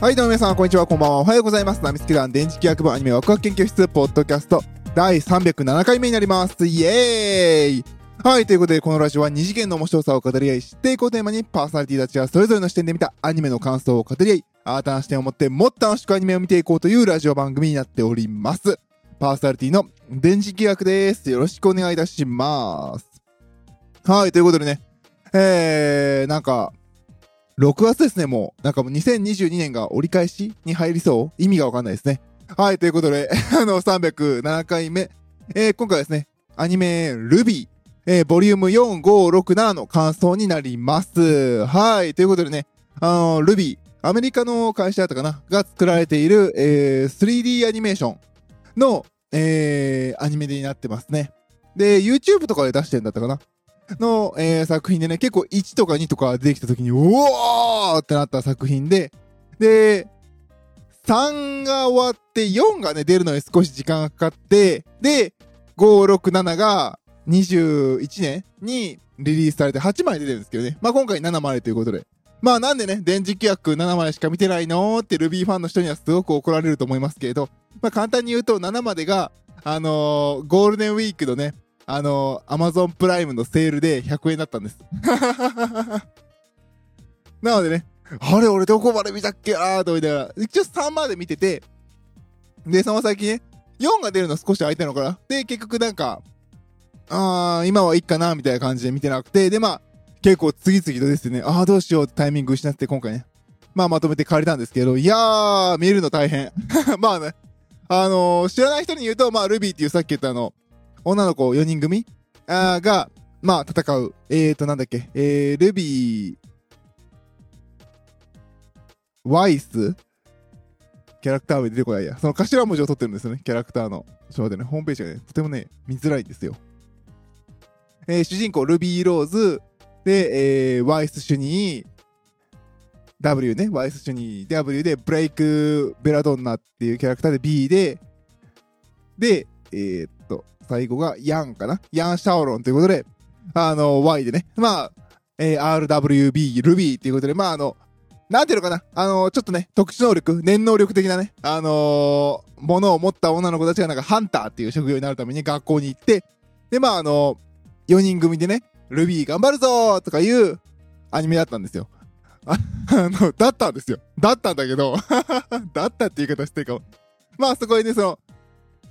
はい、どうも皆さん、こんにちは、こんばんは。おはようございます。ナミスケ団電磁気学部アニメワクワク研究室、ポッドキャスト、第307回目になります。イエーイはい、ということで、このラジオは二次元の面白さを語り合い、知っていこうテーマに、パーソナリティたちはそれぞれの視点で見たアニメの感想を語り合い、新たな視点を持ってもっと楽しくアニメを見ていこうというラジオ番組になっております。パーソナリティの電磁気学です。よろしくお願いいたします。はい、ということでね、えー、なんか、6月ですね、もう。なんかもう2022年が折り返しに入りそう意味がわかんないですね。はい、ということで、あの、307回目。えー、今回はですね、アニメ、ルビー、えー、ボリューム4、5、6、7の感想になります。はい、ということでね、あの、ルビー、アメリカの会社だったかな？が作られている、えー、3D アニメーションの、えー、アニメになってますね。で、YouTube とかで出してんだったかな？の、えー作品でね、結構1とか2とか出てきた時に、うおーってなった作品で、で、3が終わって4がね、出るのに少し時間がかかって、で、5、6、7が21年にリリースされて8枚出てるんですけどね。まあ今回7枚ということで。まあなんでね、電磁気役7枚しか見てないのって Ruby ファンの人にはすごく怒られると思いますけれど、まあ簡単に言うと7までが、あのーゴールデンウィークのね、あのー、アマゾンプライムのセールで100円だったんです。なのでね、あれ俺どこまで見たっけ？あーと思いながら、一応3まで見てて、で、その先ね、4が出るの少し空いたのかな？で、結局なんか、あー、今はいいかなみたいな感じで見てなくて、で、まあ、結構次々とですね、あーどうしようってタイミング失って今回ね、まあまとめて借りたんですけど、いやー、見るの大変。まあね、あのー知らない人に言うと、まあ、ルビーっていうさっき言ったあの、女の子4人組？あが、まあ、戦う。えーと、なんだっけ、えー、ルビー、ワイス？キャラクター名出てこないや。その頭文字を取ってるんですよね、キャラクターの。ちょっとね、ホームページがね、とてもね、見づらいんですよ。えー主人公、ルビーローズ、で、えーワイス主任、W ね、ワイス主任、W で、ブレイク・ベラドンナっていうキャラクターで B で、で、えーっと、最後がヤンかな？ヤン・シャオロンということで、あの、Y でね、まあ、えー RWB、ルビーっていうことで、まあ、あの、なんていうのかな？あのちょっとね、特殊能力、念能力的なね、あのー、ものを持った女の子たちがなんかハンターっていう職業になるために学校に行って、で、まあ、あの4人組でね、ルビー頑張るぞとかいうアニメだったんですよ。あの、だったんですよ。だったんだけど、だったって言い方してるかも。まあ、そこにね、その、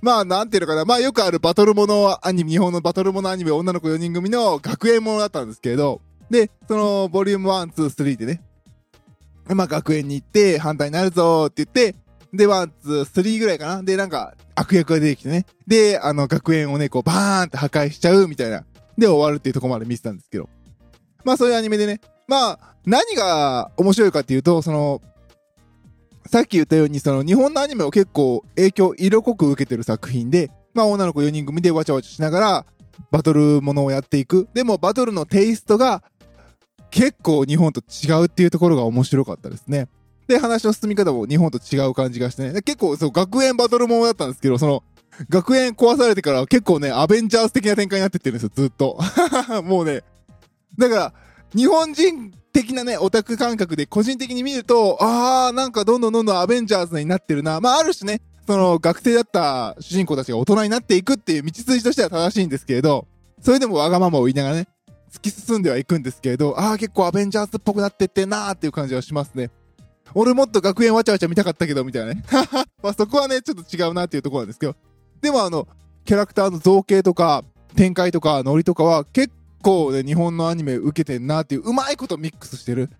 まあ、なんていうのかな。まあ、よくあるバトルものアニメ、日本のバトルものアニメ、女の子4人組の学園ものだったんですけれど、で、その、ボリューム1、2、3でね、まあ、学園に行って、ハンターになるぞって言って、で、 one、two、three ぐらいかな。で、なんか、悪役が出てきてね。で、あの、学園をね、こう、バーンって破壊しちゃうみたいな。で、終わるっていうところまで見てたんですけど。まあ、そういうアニメでね。まあ、何が面白いかっていうと、その、さっき言ったように、その、日本のアニメを結構影響色濃く受けてる作品で、まあ、女の子4人組でわちゃわちゃしながら、バトルものをやっていく。でも、バトルのテイストが、結構日本と違うっていうところが面白かったですね。で、話の進み方も日本と違う感じがしてね。結構、そう、学園バトルものだったんですけど、その、学園壊されてから結構ね、アベンジャーズ的な展開になってってるんですよ、ずっと。もうね、だから、日本人的なね、オタク感覚で個人的に見ると、あー、なんかどんどんどんどんアベンジャーズになってるな。まあ、ある種ね、その学生だった主人公たちが大人になっていくっていう道筋としては正しいんですけれど、それでもわがままを言いながらね、突き進んではいくんですけれど、あー、結構アベンジャーズっぽくなってってんなーっていう感じはしますね。俺もっと学園わちゃわちゃ見たかったけど、みたいなね。まあそこはね、ちょっと違うなっていうところなんですけど。でもあの、キャラクターの造形とか、展開とか、ノリとかは結構ね、日本のアニメ受けてんなっていう、うまいことミックスしてる。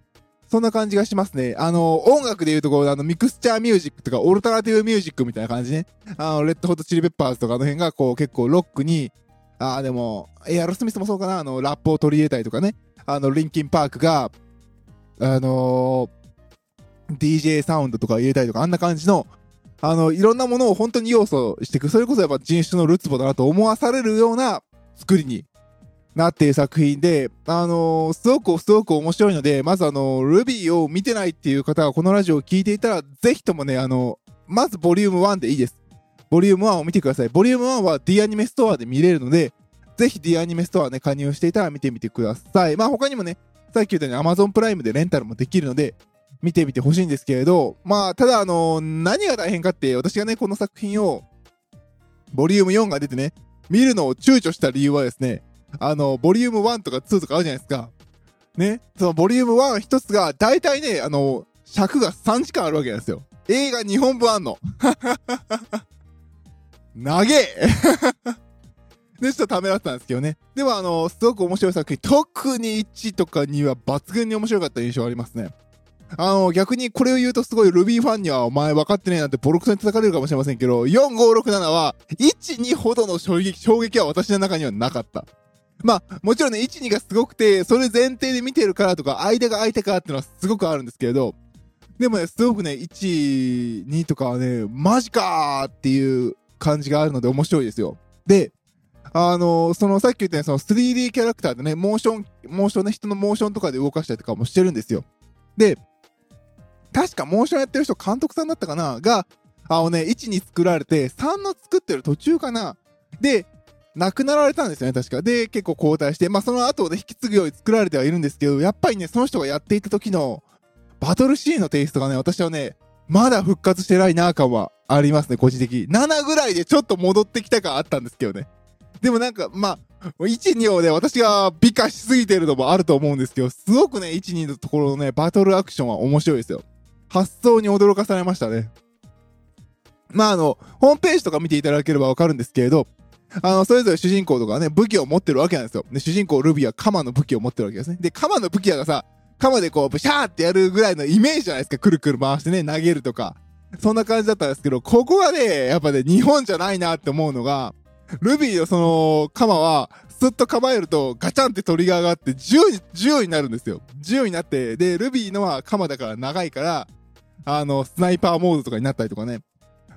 そんな感じがしますね。あの、音楽で言うところ、あの、ミクスチャーミュージックとか、オルタナティブミュージックみたいな感じね。あの、レッドホットチリペッパーズとかの辺が、こう、結構ロックに、ああ、でも、エアロスミスもそうかな、あの、ラップを取り入れたりとかね。あの、リンキンパークが、あのー DJ サウンドとか入れたりとか、あんな感じの、あの、いろんなものを本当に要素していく。それこそやっぱ人種のルツボだなと思わされるような作りになっている作品で、あのーすごくすごく面白いので、まずあの、ルビーを見てないっていう方がこのラジオを聞いていたら、ぜひともね、あの、まずボリューム1でいいです。ボリューム1を見てください。ボリューム1は D アニメストアで見れるので、ぜひ D アニメストアね、加入していたら見てみてください。まあ他にもね、さっき言ったように Amazon プライムでレンタルもできるので、見てみてほしいんですけれど、まあ、ただあの、何が大変かって、私がね、この作品を、ボリューム4が出てね、見るのを躊躇した理由はですね、あの、ボリューム1とか2とかあるじゃないですか。ね、そのボリューム1一つが、大体ね、あの、尺が3時間あるわけなんですよ。映画2本分あんの。長え で、ちょっとためらったんですけどね。でも、あの、すごく面白い作品、特に1とか2は抜群に面白かった印象ありますね。あの、逆にこれを言うとすごい Ruby ファンにはお前分かってねえなんてボロクソに叩かれるかもしれませんけど、4、5、6、7は、1、2ほどの衝撃、衝撃は私の中にはなかった。まあ、もちろんね、1、2がすごくて、それ前提で見てるからとか、間が空いたからっていうのはすごくあるんですけれど、でもね、すごくね、1、2とかはね、マジかーっていう感じがあるので面白いですよ。で、あのー、そのさっき言ったようにその 3D キャラクターでね、モーション、モーションね、人のモーションとかで動かしたりとかもしてるんですよ。で、確かモーションやってる人監督さんだったかな？が、あのね、1に作られて、3の作ってる途中かな？で、亡くなられたんですよね、確か。で、結構交代して、まあその後で引き継ぐように作られてはいるんですけど、やっぱりね、その人がやっていた時のバトルシーンのテイストがね、私はね、まだ復活してないな感はありますね、個人的に。7ぐらいでちょっと戻ってきた感あったんですけどね。でもなんか、まあ、1、2をね、私が美化しすぎてるのもあると思うんですけど、すごくね、1、2のところのね、バトルアクションは面白いですよ。発想に驚かされましたね。まあ、あの、ホームページとか見ていただければわかるんですけれど、あの、それぞれ主人公とかね、武器を持ってるわけなんですよ。で、主人公ルビーはカマの武器を持ってるわけですね。で、カマの武器がさ、カマでこう、ブシャーってやるぐらいのイメージじゃないですか。くるくる回してね、投げるとか。そんな感じだったんですけど、ここはね、やっぱね、日本じゃないなって思うのが、ルビーのその、カマは、スッと構えると、ガチャンってトリガーがあって、10に、10になるんですよ。10になって、で、ルビーのはカマだから長いから、あの、スナイパーモードとかになったりとかね。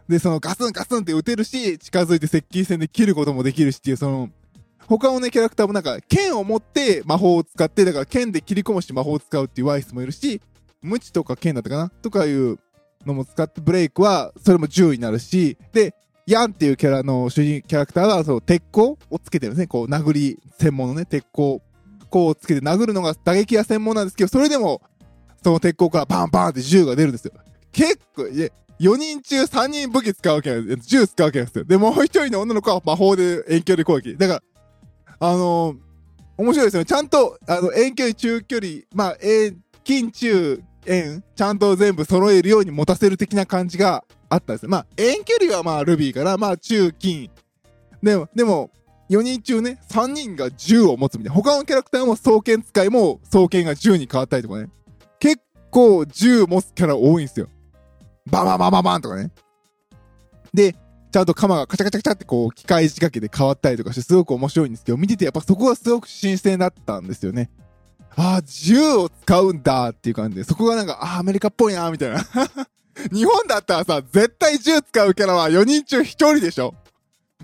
で、そのガスンガスンって撃てるし、近づいて接近戦で切ることもできるしっていう、その、他のね、キャラクターもなんか、剣を持って魔法を使って、だから剣で切り込むし魔法を使うっていうワイスもいるし、無知とか剣だったかな？とかいうのも使ってブレイクは、それも10になるし、で、ヤンっていうキャラの主人キャラクターは、そう、鉄鋼をつけてるんですね。こう、殴り専門のね、鉄鋼。こうつけて殴るのが打撃屋専門なんですけど、それでも、その鉄鋼からバンバンって銃が出るんですよ。結構、い4人中3人武器使うわけなんです。銃使うわけなんですよ。で、もう一人の女の子は魔法で遠距離攻撃。だから、あのー、面白いですよね。ちゃんと、あの、遠距離、中距離、まあ、遠、近中、遠、ちゃんと全部揃えるように持たせる的な感じがあったんですよ。まあ、遠距離はまあ、ルビーから、まあ、中、近。でも、でも、4人中ね、3人が銃を持つみたいな。他のキャラクターも双剣使いも双剣が銃に変わったりとかね。結構銃持つキャラ多いんですよ。バンバンバンバンバンとかね。で、ちゃんと鎌がカチャカチャカチャってこう、機械仕掛けで変わったりとかしてすごく面白いんですけど、見ててやっぱそこがすごく新鮮だったんですよね。ああ、銃を使うんだっていう感じで、そこがなんか、ああ、アメリカっぽいなみたいな。日本だったらさ、絶対銃使うキャラは4人中1人でしょ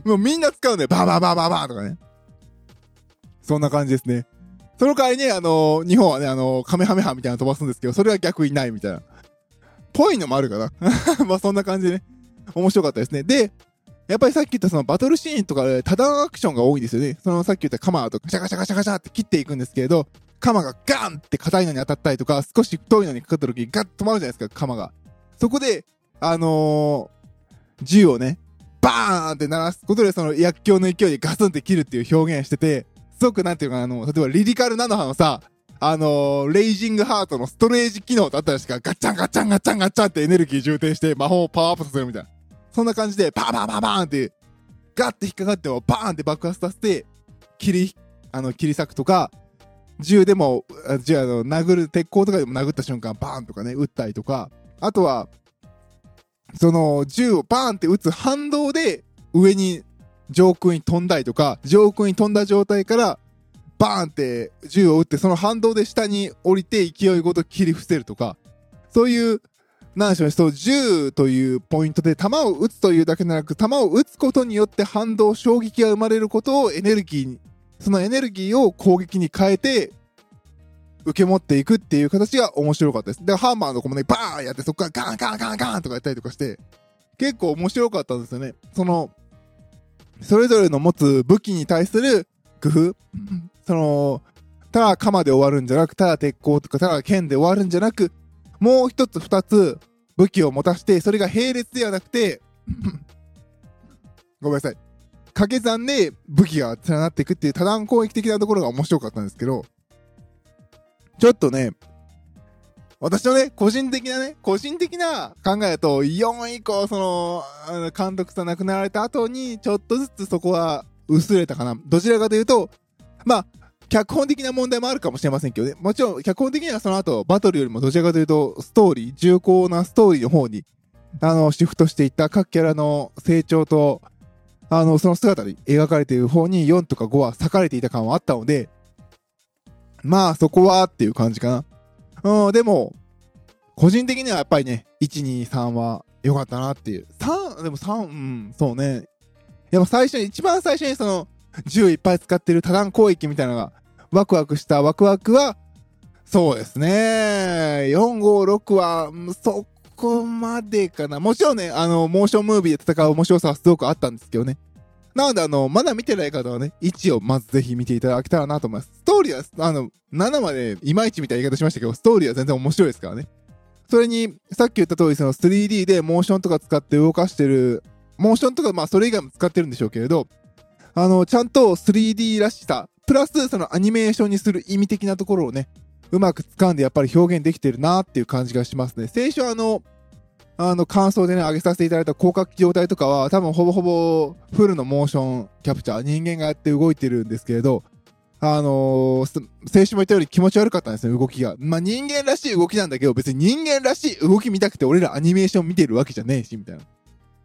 もうみんな使うんだよ。バンバンバンバンバンとかね。そんな感じですね。その代わりね、あのー、日本はね、あのー、カメハメハみたいなの飛ばすんですけど、それは逆にないみたいな。ぽいのもあるかな。まあそんな感じでね、面白かったですね。で、やっぱりさっき言ったそのバトルシーンとかで多段アクションが多いんですよね。そのさっき言ったカマーとガシャガシャガシャガシャって切っていくんですけれど、カマがガンって硬いのに当たったりとか、少し太いのにかかった時にガッと止まるじゃないですか、カマが。そこで、あのー、銃をね、バーンって鳴らすことでその薬莢の勢いでガスンって切るっていう表現してて、すごくなんていうかあの、例えばリリカルナノハのさ、あのー、レイジングハートのストレージ機能だったらしか、ガッチャンガッチャンガッチャンガッチャンってエネルギー充填して魔法をパワーアップさせるみたいな。そんな感じで、バーバーバーバーンって、ガッて引っかかっても、バーンって爆発させて、切り、あの、切り裂くとか、銃でも、銃あの、殴る、鉄鋼とかでも殴った瞬間、バーンとかね、撃ったりとか、あとは、その、銃をバーンって撃つ反動で、上に、上空に飛んだりとか、上空に飛んだ状態から、バーンって銃を撃って、その反動で下に降りて勢いごと切り伏せるとか、そういう、なんでしょうね、そう、銃というポイントで弾を撃つというだけでなく、弾を撃つことによって反動、衝撃が生まれることをエネルギーに、そのエネルギーを攻撃に変えて、受け持っていくっていう形が面白かったです。で、ハンマーの子もね、バーンやって、そこからガンガンガンガンとかやったりとかして、結構面白かったんですよね。その、それぞれの持つ武器に対する工夫その、ただ鎌で終わるんじゃなく、ただ鉄鋼とか、ただ剣で終わるんじゃなく、もう一つ二つ武器を持たして、それが並列ではなくて ごめんなさい。掛け算で武器が連なっていくっていう多段攻撃的なところが面白かったんですけど、ちょっとね、私のね、個人的なね、個人的な考えだと、4以降、その、監督さん亡くなられた後に、ちょっとずつそこは薄れたかな。どちらかというと、まあ、脚本的な問題もあるかもしれませんけどね。もちろん、脚本的にはその後、バトルよりもどちらかというと、ストーリー、重厚なストーリーの方に、あの、シフトしていった各キャラの成長と、あの、その姿で描かれている方に4とか5は裂かれていた感はあったので、まあ、そこはっていう感じかな。うん、でも、個人的にはやっぱりね、1、2、3は良かったなっていう。3、でも3、うん、そうね。やっぱ最初に、一番最初にその、銃いっぱい使ってる多段攻撃みたいなのが、ワクワクしたワクワクは、そうですね。4、5、6は、そこまでかな。もちろんね、あの、モーションムービーで戦う面白さはすごくあったんですけどね。なので、あの、まだ見てない方はね、1をまずぜひ見ていただけたらなと思います。ストーリーは、あの、7までいまいちみたいな言い方しましたけど、ストーリーは全然面白いですからね。それに、さっき言った通り、その 3D でモーションとか使って動かしてる、モーションとか、まあそれ以外も使ってるんでしょうけれど、あの、ちゃんと 3D らしさ、プラスそのアニメーションにする意味的なところをね、うまく掴んでやっぱり表現できてるなっていう感じがしますね。最初あの、あの、感想でね、上げさせていただいた広角機動隊とかは、多分ほぼほぼフルのモーションキャプチャー、人間がやって動いてるんですけれど、あのー、先週も言ったように気持ち悪かったんですね、動きが。まあ、人間らしい動きなんだけど、別に人間らしい動き見たくて俺らアニメーション見てるわけじゃねえし、みたいな。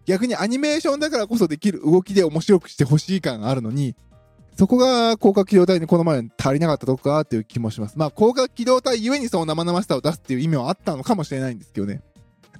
逆にアニメーションだからこそできる動きで面白くしてほしい感があるのに、そこが広角機動隊にこの前足りなかったとこかっていう気もします。まあ、広角機動隊ゆえにその生々しさを出すっていう意味はあったのかもしれないんですけどね。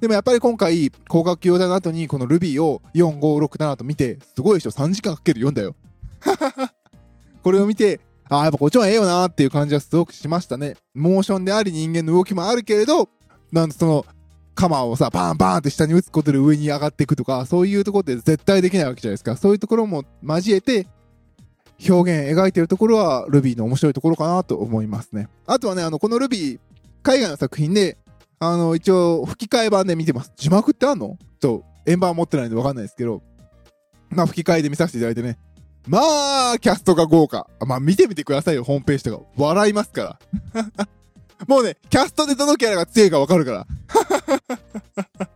でもやっぱり今回、広角機動隊の後にこのルビーを4、5、6、7と見て、すごいでしょ ?3 時間かける4だよ。これを見て、ああ、やっぱこっちはええよなーっていう感じはすごくしましたね。モーションであり人間の動きもあるけれど、なんとその、鎌をさ、バンバンって下に打つことで上に上がっていくとか、そういうところって絶対できないわけじゃないですか。そういうところも交えて、表現描いてるところは、ルビーの面白いところかなと思いますね。あとはね、あの、このルビー、海外の作品で、あの、一応、吹き替え版で見てます。字幕ってあんの？ちょ、円盤持ってないんでわかんないですけど、まあ、吹き替えで見させていただいてね、まあ、キャストが豪華。まあ、見てみてくださいよ、ホームページとか。笑いますから。もうね、キャストでどのキャラが強いかわかるから。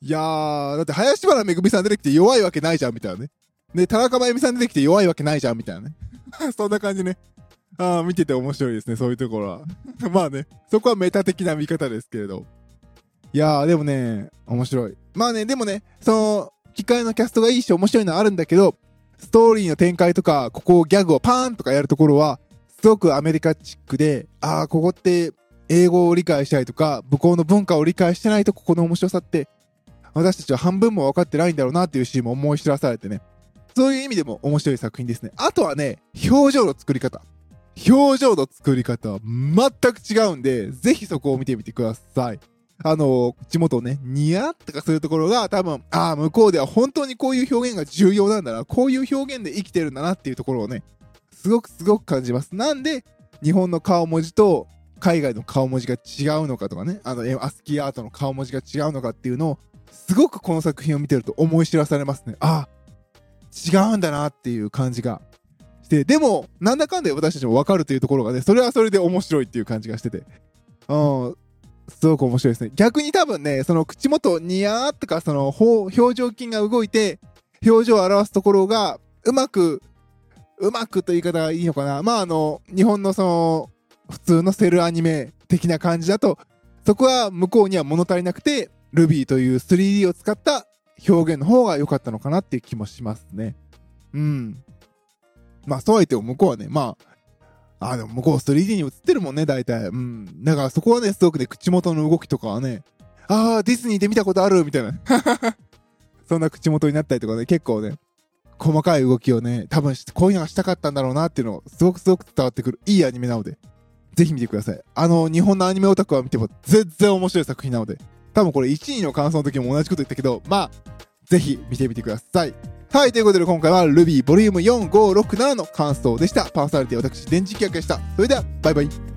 いやー、だって林原めぐみさん出てきて弱いわけないじゃん、みたいなね。で、田中真由美さん出てきて弱いわけないじゃん、みたいなね。そんな感じね。ああ、見てて面白いですね、そういうところは。まあね、そこはメタ的な見方ですけれど。いやー、でもね、面白い。まあね、でもね、その、機械のキャストがいいし面白いのはあるんだけど、ストーリーの展開とか、ここをギャグをパーンとかやるところは、すごくアメリカチックで、ああ、ここって英語を理解したりとか、向こうの文化を理解してないとここの面白さって、私たちは半分も分かってないんだろうなっていうシーンも思い知らされてね。そういう意味でも面白い作品ですね。あとはね、表情の作り方。表情の作り方は全く違うんで、ぜひそこを見てみてください。あの、口元をね、ニヤッとかするところが多分、ああ、向こうでは本当にこういう表現が重要なんだな、こういう表現で生きてるんだなっていうところをね、すごくすごく感じます。なんで、日本の顔文字と海外の顔文字が違うのかとかね、あの、アスキーアートの顔文字が違うのかっていうのを、すごくこの作品を見てると思い知らされますね。ああ、違うんだなっていう感じがして、でも、なんだかんだ私たちもわかるというところがね、それはそれで面白いっていう感じがしてて。うん、すごく面白いですね。逆に多分ね、その口元ニヤーとか、その表情筋が動いて、表情を表すところが、うまく、うまくという言い方がいいのかな。まあ、あの、日本のその、普通のセルアニメ的な感じだと、そこは向こうには物足りなくて、Ruby という 3D を使った表現の方が良かったのかなっていう気もしますね。うん。まあ、そうは言っても向こうはね、まあ、あ、でも向こう 3D に映ってるもんね、大体。うん。だからそこはね、すごくね、口元の動きとかはね、あー、ディズニーで見たことあるみたいな。そんな口元になったりとかね、結構ね、細かい動きをね、多分こういうのがしたかったんだろうなっていうのをすごくすごく伝わってくるいいアニメなので、ぜひ見てください。あの、日本のアニメオタクは見ても全然面白い作品なので、多分これ1位の感想の時も同じこと言ったけど、まあ、ぜひ見てみてください。はい、ということで今回は Ruby Vol. 4567の感想でした。パーソナリティ私、電磁気役でした。それでは、バイバイ。